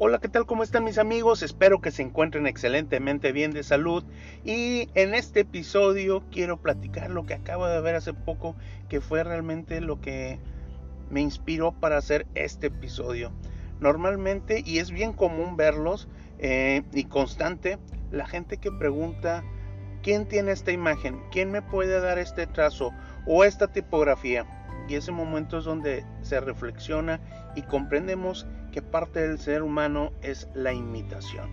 Hola, ¿qué tal? ¿Cómo están mis amigos? Espero que se encuentren excelentemente bien de salud. Y en este episodio quiero platicar lo que acabo de ver hace poco, que fue realmente lo que me inspiró para hacer este episodio. Normalmente, y es bien común verlos eh, y constante, la gente que pregunta, ¿quién tiene esta imagen? ¿Quién me puede dar este trazo o esta tipografía? Y ese momento es donde se reflexiona y comprendemos que parte del ser humano es la imitación.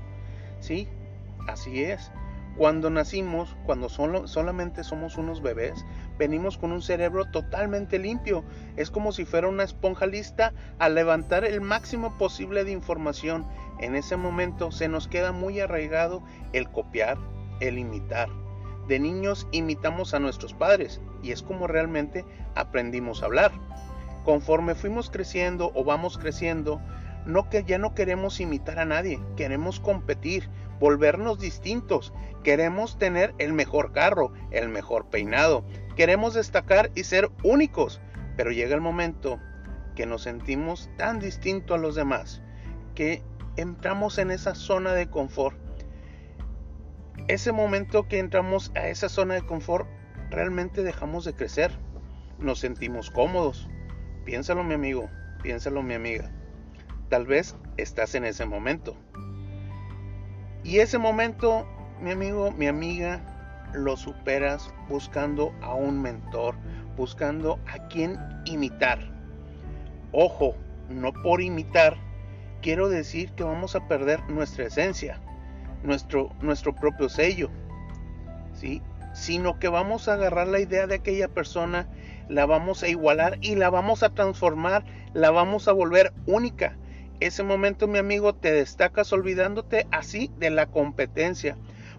¿Sí? Así es. Cuando nacimos, cuando solo, solamente somos unos bebés, venimos con un cerebro totalmente limpio. Es como si fuera una esponja lista a levantar el máximo posible de información. En ese momento se nos queda muy arraigado el copiar, el imitar. De niños imitamos a nuestros padres y es como realmente aprendimos a hablar. Conforme fuimos creciendo o vamos creciendo, no que ya no queremos imitar a nadie, queremos competir, volvernos distintos, queremos tener el mejor carro, el mejor peinado, queremos destacar y ser únicos, pero llega el momento que nos sentimos tan distintos a los demás que entramos en esa zona de confort ese momento que entramos a esa zona de confort, realmente dejamos de crecer. Nos sentimos cómodos. Piénsalo mi amigo, piénsalo mi amiga. Tal vez estás en ese momento. Y ese momento, mi amigo, mi amiga, lo superas buscando a un mentor, buscando a quien imitar. Ojo, no por imitar quiero decir que vamos a perder nuestra esencia nuestro, nuestro propio sello, ¿sí? sino que vamos a agarrar la idea de aquella persona, la vamos a igualar y la vamos a transformar, la vamos a volver única. Ese momento, mi amigo, te destacas olvidándote así de la competencia.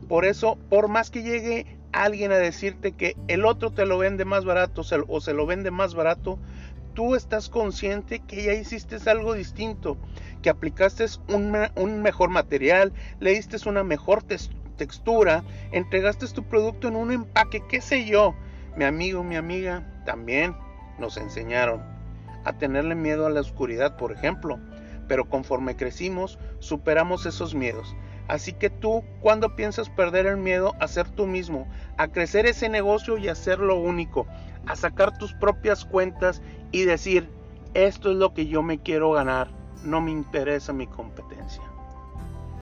Por eso, por más que llegue alguien a decirte que el otro te lo vende más barato o se lo vende más barato, tú estás consciente que ya hiciste algo distinto, que aplicaste un, mejor material, le diste una mejor textura, entregaste tu producto en un empaque, qué sé yo. Mi amigo, mi amiga, también nos enseñaron a tenerle miedo a la oscuridad, por ejemplo. Pero conforme crecimos, superamos esos miedos. Así que tú, cuando piensas perder el miedo a ser tú mismo, a crecer ese negocio y hacerlo único, a sacar tus propias cuentas y decir, esto es lo que yo me quiero ganar, no me interesa mi competencia.